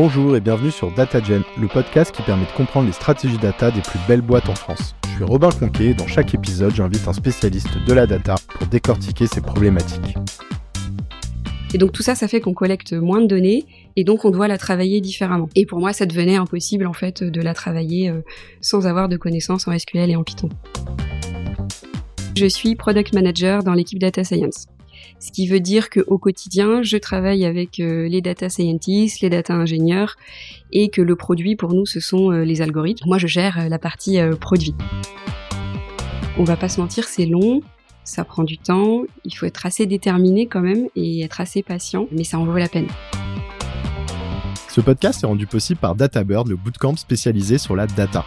Bonjour et bienvenue sur DataGen, le podcast qui permet de comprendre les stratégies data des plus belles boîtes en France. Je suis Robin Conquet et dans chaque épisode, j'invite un spécialiste de la data pour décortiquer ces problématiques. Et donc tout ça, ça fait qu'on collecte moins de données et donc on doit la travailler différemment. Et pour moi, ça devenait impossible en fait de la travailler euh, sans avoir de connaissances en SQL et en Python. Je suis product manager dans l'équipe data science. Ce qui veut dire qu'au quotidien, je travaille avec euh, les data scientists, les data ingénieurs, et que le produit pour nous, ce sont euh, les algorithmes. Moi, je gère la partie produit. On va pas se mentir, c'est long, ça prend du temps, il faut être assez déterminé quand même et être assez patient, mais ça en vaut la peine. Ce podcast est rendu possible par DataBird, le bootcamp spécialisé sur la data.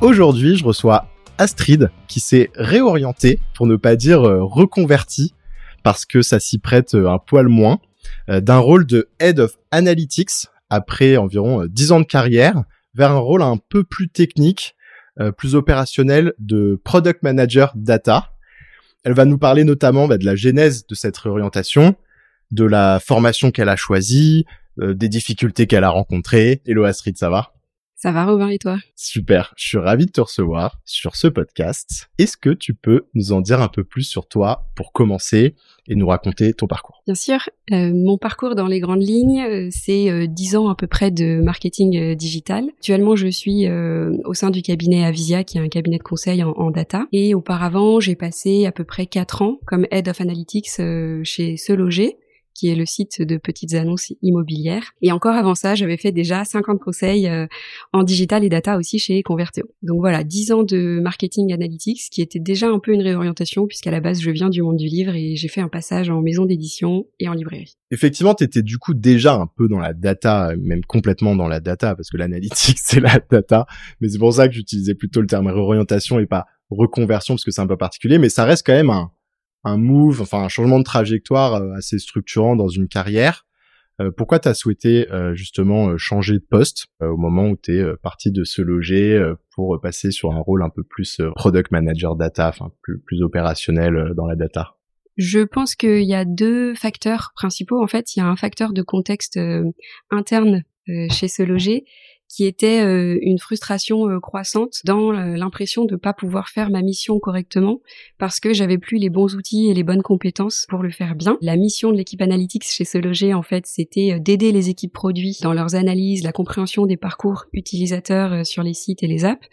Aujourd'hui, je reçois Astrid qui s'est réorientée, pour ne pas dire euh, reconvertie, parce que ça s'y prête euh, un poil moins, euh, d'un rôle de Head of Analytics après environ 10 ans de carrière vers un rôle un peu plus technique plus opérationnel de product manager data. Elle va nous parler notamment bah, de la genèse de cette réorientation, de la formation qu'elle a choisie, des difficultés qu'elle a rencontrées. Hello Astrid, ça va? Ça va Robin et toi? Super, je suis ravi de te recevoir sur ce podcast. Est-ce que tu peux nous en dire un peu plus sur toi pour commencer et nous raconter ton parcours? Bien sûr, euh, mon parcours dans les grandes lignes, euh, c'est euh, dix ans à peu près de marketing digital. Actuellement, je suis au sein du cabinet Avisia, qui est un cabinet de conseil en, en data. Et auparavant, j'ai passé à peu près quatre ans comme Head of Analytics chez Se Loger, qui est le site de petites annonces immobilières. Et encore avant ça, j'avais fait déjà 50 conseils euh, en digital et data aussi chez Converteo. Donc voilà, 10 ans de marketing analytics, qui était déjà un peu une réorientation, puisqu'à la base, je viens du monde du livre et j'ai fait un passage en maison d'édition et en librairie. Effectivement, tu étais du coup déjà un peu dans la data, même complètement dans la data, parce que l'analytique, c'est la data. Mais c'est pour ça que j'utilisais plutôt le terme réorientation et pas reconversion, parce que c'est un peu particulier. Mais ça reste quand même un un move, enfin un changement de trajectoire euh, assez structurant dans une carrière. Euh, pourquoi tu as souhaité euh, justement changer de poste au moment où tu es parti de se loger pour passer sur un rôle un peu plus product manager data, enfin plus, opérationnel dans la data? Je pense qu'il y a deux facteurs principaux. En fait, il y a un facteur de contexte interne chez se loger qui était euh, une frustration euh, croissante dans euh, l'impression de pas pouvoir faire ma mission correctement parce que j'avais plus les bons outils et les bonnes compétences pour le faire bien. La mission de l'équipe analytics chez Se Loger, en fait, c'était d'aider les équipes produits dans leurs analyses, la compréhension des parcours utilisateurs sur les sites et les apps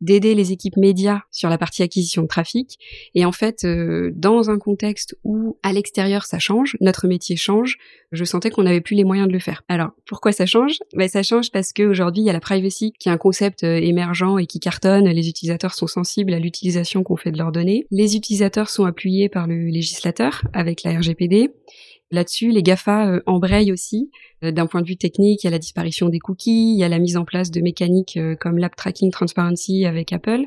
d'aider les équipes médias sur la partie acquisition de trafic. Et en fait, euh, dans un contexte où à l'extérieur ça change, notre métier change, je sentais qu'on n'avait plus les moyens de le faire. Alors, pourquoi ça change? Ben, Ça change parce qu'aujourd'hui, il y a la privacy qui est un concept euh, émergent et qui cartonne. Les utilisateurs sont sensibles à l'utilisation qu'on fait de leurs données. Les utilisateurs sont appuyés par le législateur avec la RGPD. Là-dessus, les GAFA euh, embrayent aussi. Euh, d'un point de vue technique, il y a la disparition des cookies, il y a la mise en place de mécaniques euh, comme l'App Tracking Transparency avec Apple.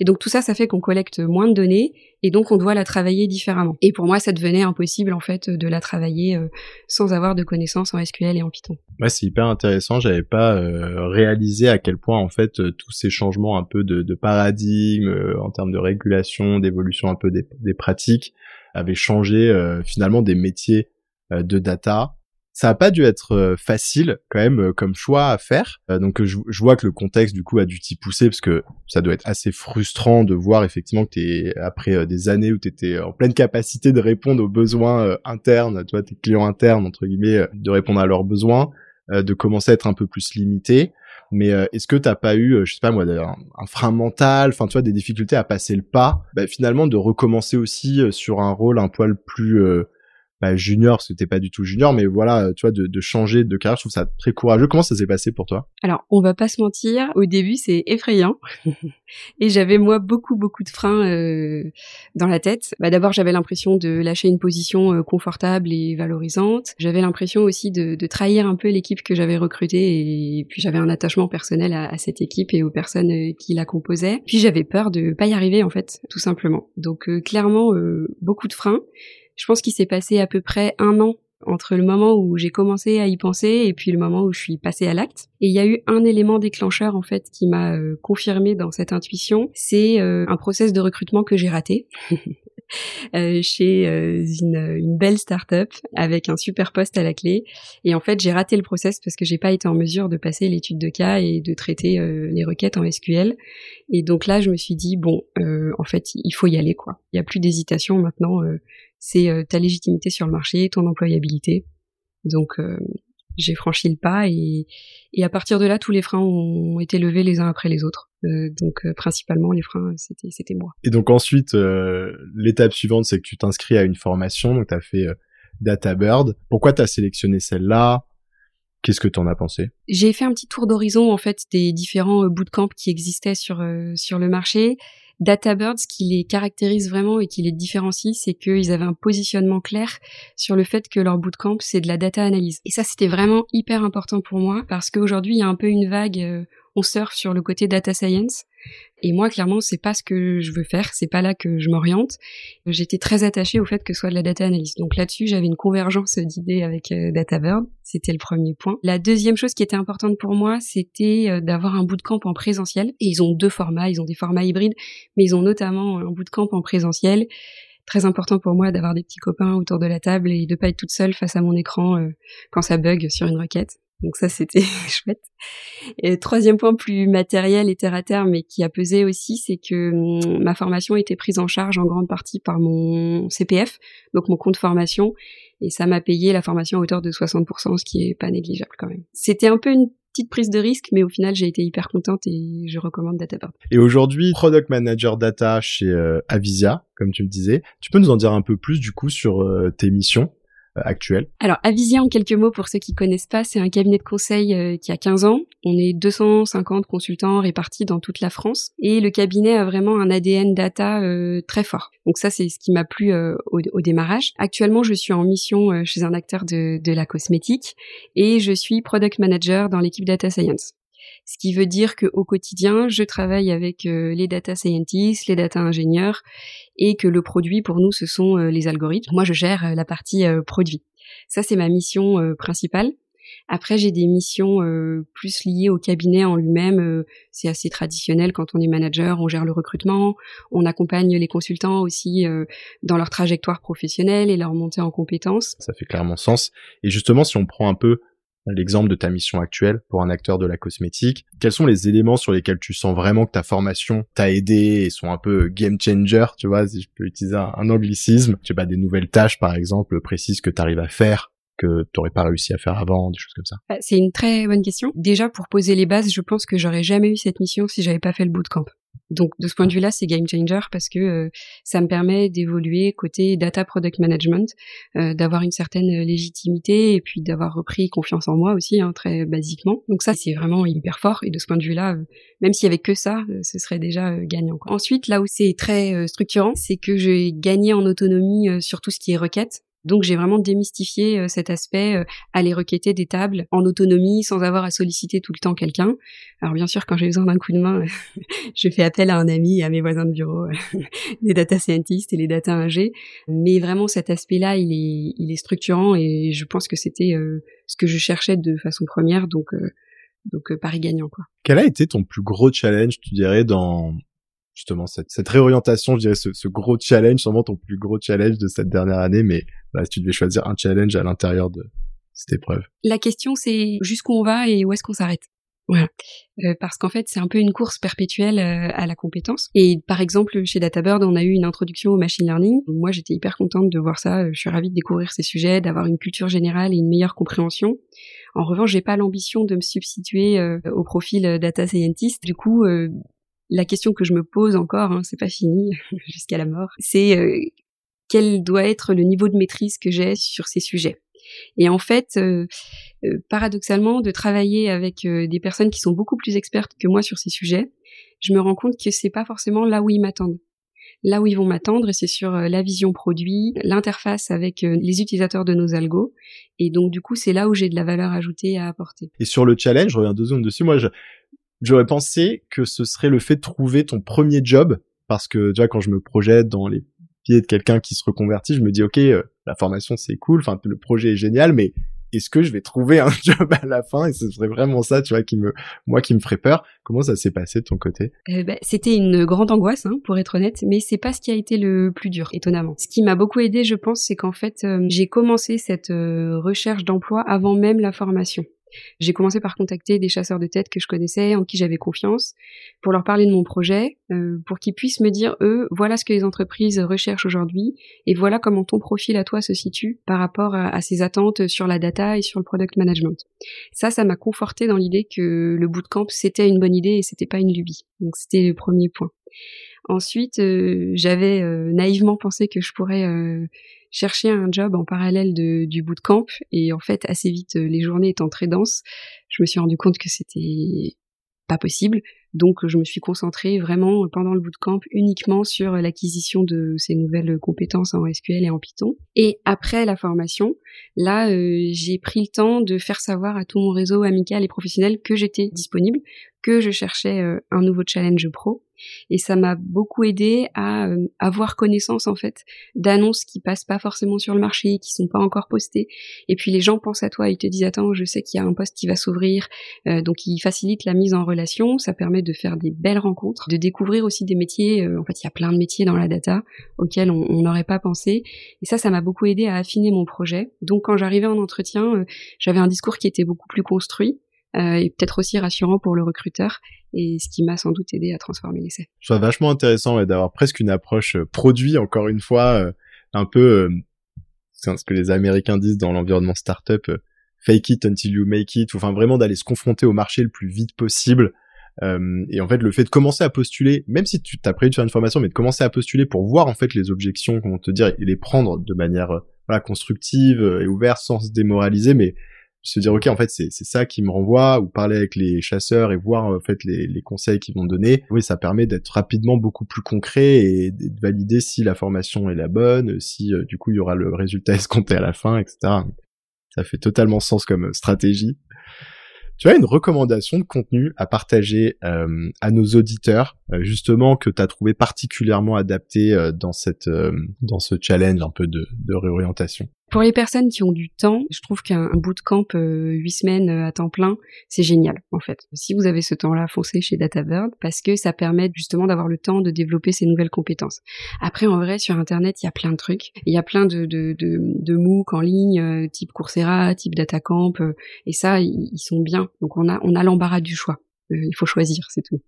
Et donc tout ça, ça fait qu'on collecte moins de données et donc on doit la travailler différemment. Et pour moi, ça devenait impossible en fait de la travailler sans avoir de connaissances en SQL et en Python. Ouais, c'est hyper intéressant. J'avais pas réalisé à quel point en fait tous ces changements un peu de, paradigme en termes de régulation, d'évolution un peu des, pratiques avaient changé finalement des métiers de data. Ça a pas dû être euh, facile quand même euh, comme choix à faire. donc je, vois que le contexte du coup a dû t'y pousser parce que ça doit être assez frustrant de voir effectivement que t'es après des années où t'étais en pleine capacité de répondre aux besoins internes, toi tes clients internes entre guillemets, de répondre à leurs besoins, de commencer à être un peu plus limité mais est-ce que t'as pas eu, je sais pas moi, un, un frein mental, enfin tu vois, des difficultés à passer le pas, bah, finalement de recommencer aussi sur un rôle un poil plus bah, junior, parce que t'es pas du tout junior, mais voilà, tu vois, de, de, changer de carrière, je trouve ça très courageux. Comment ça s'est passé pour toi? Alors, on va pas se mentir, au début c'est effrayant, et j'avais moi beaucoup beaucoup de freins euh, dans la tête. Bah, D'abord, j'avais l'impression de lâcher une position euh, confortable et valorisante. J'avais l'impression aussi de, de, trahir un peu l'équipe que j'avais recrutée, et puis j'avais un attachement personnel à, à, cette équipe et aux personnes euh, qui la composaient. Puis j'avais peur de pas y arriver en fait, tout simplement. Donc euh, clairement, beaucoup de freins. Je pense qu'il s'est passé à peu près un an entre le moment où j'ai commencé à y penser et puis le moment où je suis passée à l'acte. Et il y a eu un élément déclencheur en fait qui m'a euh, confirmé dans cette intuition, c'est euh, un process de recrutement que j'ai raté. euh, chez une, belle start-up avec un super poste à la clé. Et en fait, j'ai raté le process parce que j'ai pas été en mesure de passer l'étude de cas et de traiter les requêtes en SQL. Et donc là, je me suis dit bon, en fait, il faut y aller quoi. Il y a plus d'hésitation maintenant. C'est ta légitimité sur le marché, ton employabilité. Donc j'ai franchi le pas et, et à partir de là, tous les freins ont été levés les uns après les autres. Euh, donc euh, principalement les freins, c'était c'était moi. Et donc ensuite, euh, l'étape suivante, c'est que tu t'inscris à une formation. Donc tu as fait DataBird. Pourquoi tu as sélectionné celle-là? Qu'est-ce que tu en as pensé? J'ai fait un petit tour d'horizon en fait des différents bootcamps qui existaient sur sur le marché. DataBird, ce qui les caractérise vraiment et qui les différencie, c'est qu'ils avaient un positionnement clair sur le fait que leur bootcamp, c'est de la data analyse. Et ça, c'était vraiment hyper important pour moi parce qu'aujourd'hui, il y a un peu une vague on sur le côté data science. Et moi, clairement, c'est pas ce que je veux faire, c'est pas là que je m'oriente. J'étais très attachée au fait que ce soit de la data analyse. Donc là-dessus, j'avais une convergence d'idées avec euh, DataBird. C'était le premier point. La deuxième chose qui était importante pour moi, c'était euh, d'avoir un bootcamp en présentiel. Et ils ont deux formats, ils ont des formats hybrides, mais ils ont notamment un bootcamp en présentiel. Très important pour moi d'avoir des petits copains autour de la table et de pas être toute seule face à mon écran euh, quand ça bug sur une requête. Donc ça, c'était chouette. Et troisième point plus matériel et terre à terre, mais qui a pesé aussi, c'est que hum, ma formation était prise en charge en grande partie par mon CPF, donc mon compte formation, et ça m'a payé la formation à hauteur de 60%, ce qui est pas négligeable quand même. C'était un peu une petite prise de risque, mais au final, j'ai été hyper contente et je recommande DataBird. Et aujourd'hui, Product Manager Data chez euh, Avisia, comme tu me disais. Tu peux nous en dire un peu plus du coup sur euh, tes missions? Euh, Alors, Avisia, en quelques mots, pour ceux qui connaissent pas, c'est un cabinet de conseil euh, qui a 15 ans. On est 250 consultants répartis dans toute la France. Et le cabinet a vraiment un ADN data euh, très fort. Donc ça, c'est ce qui m'a plu au, démarrage. Actuellement, je suis en mission chez un acteur de la cosmétique et je suis product manager dans l'équipe data science ce qui veut dire qu'au quotidien, je travaille avec euh, les data scientists, les data ingénieurs, et que le produit pour nous, ce sont euh, les algorithmes. Moi, je gère euh, la partie produit. Ça, c'est ma mission principale. Après, j'ai des missions plus liées au cabinet en lui-même. c'est assez traditionnel quand on est manager, on gère le recrutement, on accompagne les consultants aussi dans leur trajectoire professionnelle et leur montée en compétences. Ça fait clairement sens. Et justement, si on prend un peu l'exemple de ta mission actuelle pour un acteur de la cosmétique. Quels sont les éléments sur lesquels tu sens vraiment que ta formation t'a aidé et sont un peu game changer, tu vois, si je peux utiliser un, anglicisme? Tu sais pas, des nouvelles tâches, par exemple, précises que tu arrives à faire que tu n'aurais pas réussi à faire avant, des choses comme ça bah, C'est une très bonne question. Déjà, pour poser les bases, je pense que j'aurais jamais eu cette mission si j'avais pas fait le bootcamp. Donc de ce point de vue-là, c'est game changer parce que euh, ça me permet d'évoluer côté data product management, euh, d'avoir une certaine légitimité et puis d'avoir repris confiance en moi aussi, hein, très basiquement. Donc ça, c'est vraiment hyper fort et de ce point de vue-là, euh, même s'il y avait que ça, ce serait déjà gagnant. Ensuite, là où c'est très structurant, c'est que j'ai gagné en autonomie sur tout ce qui est requête. Donc j'ai vraiment démystifié euh, cet aspect, euh, aller requêter des tables en autonomie sans avoir à solliciter tout le temps quelqu'un. Alors bien sûr, quand j'ai besoin d'un coup de main, je fais appel à un ami à mes voisins de bureau, les data scientists et les data ingé. Mais vraiment cet aspect-là, il est, il est structurant et je pense que c'était euh, ce que je cherchais de façon première. Donc donc Paris gagnant quoi. Quel a été ton plus gros challenge, tu dirais, dans justement cette, cette réorientation, je dirais ce, ce, gros challenge, sûrement ton plus gros challenge de cette dernière année, mais bah, si tu devais choisir un challenge à l'intérieur de cette épreuve. La question c'est jusqu'où on va et où est-ce qu'on s'arrête? Voilà. Euh, parce qu'en fait, c'est un peu une course perpétuelle euh, à la compétence. Et par exemple, chez DataBird, on a eu une introduction au machine learning. Moi, j'étais hyper contente de voir ça. Je suis ravie de découvrir ces sujets, d'avoir une culture générale et une meilleure compréhension. En revanche, j'ai pas l'ambition de me substituer euh, au profil data scientist. Du coup, la question que je me pose encore, hein, c'est pas fini jusqu'à la mort, c'est euh, quel doit être le niveau de maîtrise que j'ai sur ces sujets? Et en fait, euh, euh, paradoxalement, de travailler avec des personnes qui sont beaucoup plus expertes que moi sur ces sujets, je me rends compte que c'est pas forcément là où ils m'attendent. Là où ils vont m'attendre, c'est sur la vision produit, l'interface avec les utilisateurs de nos algos. Et donc, du coup, c'est là où j'ai de la valeur ajoutée à apporter. Et sur le challenge, je reviens deux secondes dessus. Moi, je, j'aurais pensé que ce serait le fait de trouver ton premier job, parce que déjà quand je me projette dans les pieds de quelqu'un qui se reconvertit, je me dis ok, euh, la formation c'est cool, enfin le projet est génial, mais est-ce que je vais trouver un job à la fin? Et ce serait vraiment ça, tu vois, qui me, moi, qui me ferait peur. Comment ça s'est passé de ton côté? Euh, bah, C'était une grande angoisse, hein, pour être honnête, mais c'est pas ce qui a été le plus dur, étonnamment. Ce qui m'a beaucoup aidé, je pense, c'est qu'en fait, euh, j'ai commencé cette euh, recherche d'emploi avant même la formation. J'ai commencé par contacter des chasseurs de tête que je connaissais, en qui j'avais confiance, pour leur parler de mon projet, euh, pour qu'ils puissent me dire, eux, voilà ce que les entreprises recherchent aujourd'hui, et voilà comment ton profil à toi se situe par rapport à, ces attentes sur la data et sur le product management. Ça, ça m'a conforté dans l'idée que le bootcamp, c'était une bonne idée et c'était pas une lubie. Donc c'était le premier point. Ensuite, euh, j'avais euh, naïvement pensé que je pourrais chercher un job en parallèle du bootcamp et en fait assez vite euh, les journées étant très denses, je me suis rendu compte que c'était pas possible. Donc je me suis concentrée vraiment pendant le bootcamp uniquement sur l'acquisition de ces nouvelles compétences en SQL et en Python. Et après la formation, là euh, j'ai pris le temps de faire savoir à tout mon réseau amical et professionnel que j'étais disponible, que je cherchais euh, un nouveau challenge pro et ça m'a beaucoup aidé à euh, avoir connaissance en fait d'annonces qui passent pas forcément sur le marché, qui sont pas encore postées. Et puis les gens pensent à toi, ils te disent attends, je sais qu'il y a un poste qui va s'ouvrir, euh, donc ils facilitent la mise en relation. Ça permet de faire des belles rencontres, de découvrir aussi des métiers. En fait, il y a plein de métiers dans la data auxquels on n'aurait pas pensé. Et ça, ça m'a beaucoup aidé à affiner mon projet. Donc quand j'arrivais en entretien, j'avais un discours qui était beaucoup plus construit. Et peut-être aussi rassurant pour le recruteur et ce qui m'a sans doute aidé à transformer l'essai. Je trouve vachement intéressant d'avoir presque une approche euh, produit, encore une fois, euh, un peu euh, ce que les Américains disent dans l'environnement startup, fake it until you make it, enfin vraiment d'aller se confronter au marché le plus vite possible. et en fait, le fait de commencer à postuler, même si tu t'as prévu de faire une formation, mais de commencer à postuler pour voir en fait les objections qu'on te dire et les prendre de manière constructive et ouverte sans se démoraliser, mais se dire ok en fait c'est ça qui me renvoie ou parler avec les chasseurs et voir en fait les, les conseils qu'ils vont donner. Oui ça permet d'être rapidement beaucoup plus concret et de valider si la formation est la bonne si euh, du coup il y aura le résultat escompté à la fin etc ça fait totalement sens comme stratégie. Tu as une recommandation de contenu à partager euh, à nos auditeurs, euh, justement que tu as trouvé particulièrement adapté dans cette dans ce challenge un peu de, de réorientation? Pour les personnes qui ont du temps, je trouve qu'un bootcamp euh, huit semaines euh, à temps plein, c'est génial en fait. Si vous avez ce temps-là, foncez chez DataBird parce que ça permet justement d'avoir le temps de développer ces nouvelles compétences. Après, en vrai, sur Internet, il y a plein de trucs. Il y a plein de, de, de, de MOOC en ligne, euh, type Coursera, type DataCamp, et ça, ils, sont bien. Donc on a, on a l'embarras du choix. il faut choisir, c'est tout.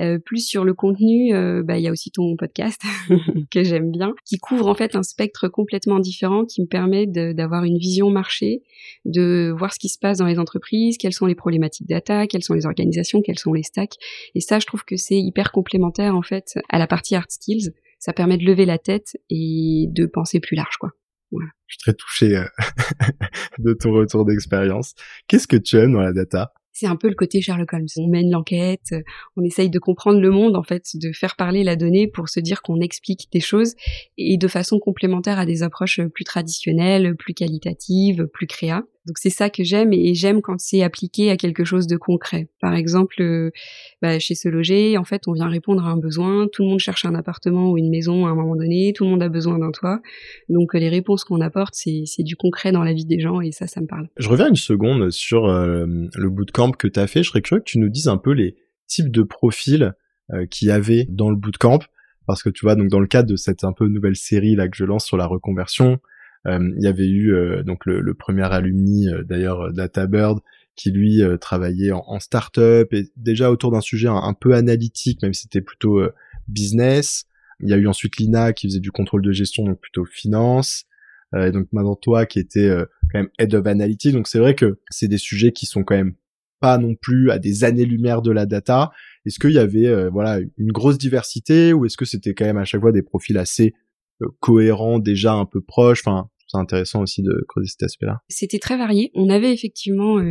Euh, plus sur le contenu, euh, bah, il y a aussi ton podcast que j'aime bien, qui couvre en fait un spectre complètement différent, qui me permet d'avoir une vision marché, de voir ce qui se passe dans les entreprises, quelles sont les problématiques data, quelles sont les organisations, quels sont les stacks. Et ça, je trouve que c'est hyper complémentaire en fait à la partie hard skills. Ça permet de lever la tête et de penser plus large, quoi. Voilà. Je suis très touché euh, de ton retour d'expérience. Qu'est-ce que tu aimes dans la data? C'est un peu le côté Sherlock Holmes. On mène l'enquête, on essaye de comprendre le monde, en fait, de faire parler la donnée pour se dire qu'on explique des choses et de façon complémentaire à des approches plus traditionnelles, plus qualitatives, plus créa. Donc c'est ça que j'aime et j'aime quand c'est appliqué à quelque chose de concret. Par exemple, euh, bah, chez Se Loger, en fait, on vient répondre à un besoin. Tout le monde cherche un appartement ou une maison à un moment donné. Tout le monde a besoin d'un toit. Donc les réponses qu'on apporte, c'est du concret dans la vie des gens et ça, ça me parle. Je reviens une seconde sur euh, le bootcamp que tu as fait. Je serais curieux que tu nous dises un peu les types de profils euh, qu'il y avait dans le bootcamp. Parce que tu vois, donc dans le cadre de cette un peu nouvelle série là que je lance sur la reconversion, euh, il y avait eu euh, donc le, premier alumni euh, d'ailleurs DataBird qui lui travaillait en, en start-up et déjà autour d'un sujet un, peu analytique, même si c'était plutôt business. Il y a eu ensuite Lina qui faisait du contrôle de gestion, donc plutôt finance. et donc maintenant toi qui était quand même head of analytics. Donc c'est vrai que c'est des sujets qui sont quand même pas non plus à des années-lumière de la data. Est-ce qu'il y avait voilà une grosse diversité ou est-ce que c'était quand même à chaque fois des profils assez cohérents, déjà un peu proches? Enfin, c'est intéressant aussi de creuser cet aspect-là. C'était très varié. On avait effectivement euh,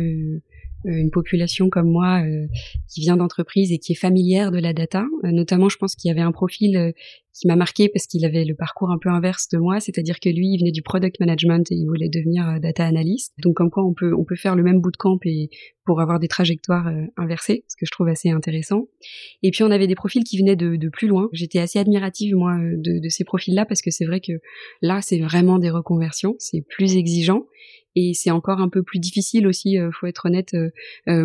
euh, une population comme moi euh, qui vient d'entreprise et qui est familière de la data. notamment, je pense qu'il y avait un profil qui m'a marqué parce qu'il avait le parcours un peu inverse de moi, c'est-à-dire que lui, il venait du product management et il voulait devenir euh, data analyst. Donc comme quoi on peut on peut faire le même bootcamp et pour avoir des trajectoires euh, inversées, ce que je trouve assez intéressant. Et puis on avait des profils qui venaient de, de plus loin. J'étais assez admirative moi euh, de, de ces profils-là parce que c'est vrai que là c'est vraiment des reconversions, c'est plus exigeant et c'est encore un peu plus difficile aussi, faut être honnête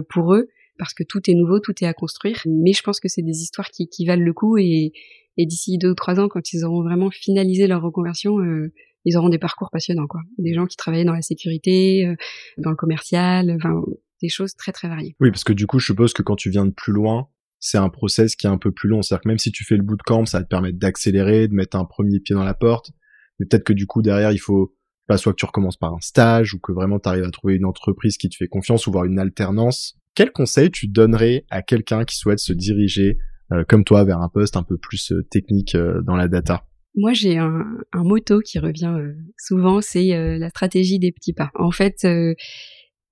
pour eux parce que tout est nouveau, tout est à construire. Mais je pense que c'est des histoires qui, qui valent le coup et, et d'ici deux ou trois ans, quand ils auront vraiment finalisé leur reconversion, euh, ils auront des parcours passionnants, quoi. Des gens qui travaillaient dans la sécurité, euh, dans le commercial, enfin des choses très très variées. Oui, parce que du coup, je suppose que quand tu viens de plus loin, c'est un process qui est un peu plus long. C'est-à-dire que même si tu fais le bootcamp, ça va te permettre d'accélérer, de mettre un premier pied dans la porte. Mais peut-être que du coup, derrière, il faut pas soit que tu recommences par un stage ou que vraiment tu arrives à trouver une entreprise qui te fait confiance ou voir une alternance quel conseil tu donnerais à quelqu'un qui souhaite se diriger comme toi vers un poste un peu plus euh, technique euh, dans la data moi, j'ai un, un motto qui revient souvent, c'est la stratégie des petits pas. En fait,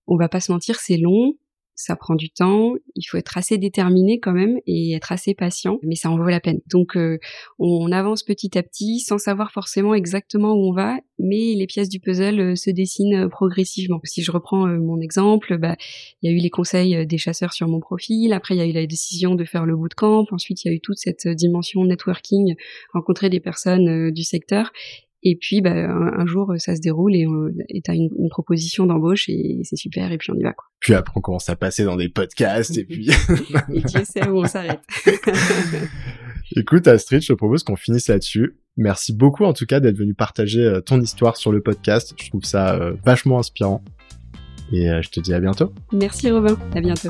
on va pas se mentir, c'est long, ça prend du temps, il faut être assez déterminé quand même et être assez patient, mais ça en vaut la peine. Donc euh, on avance petit à petit sans savoir forcément exactement où on va, mais les pièces du puzzle euh, se dessinent euh, progressivement. Si je reprends mon exemple, bah il y a eu les conseils des chasseurs sur mon profil, après il y a eu la décision de faire le bootcamp, ensuite il y a eu toute cette dimension networking, rencontrer des personnes du secteur et puis, bah, un, jour, ça se déroule et tu as une, proposition d'embauche et c'est super et puis on y va. Quoi. Puis après, on commence à passer dans des podcasts et puis... et tu sais où on s'arrête. Écoute, Astrid, je te propose qu'on finisse là-dessus. Merci beaucoup en tout cas d'être venu partager euh, ton histoire sur le podcast. Je trouve ça euh, vachement inspirant. Et euh, je te dis à bientôt. Merci Robin, à bientôt.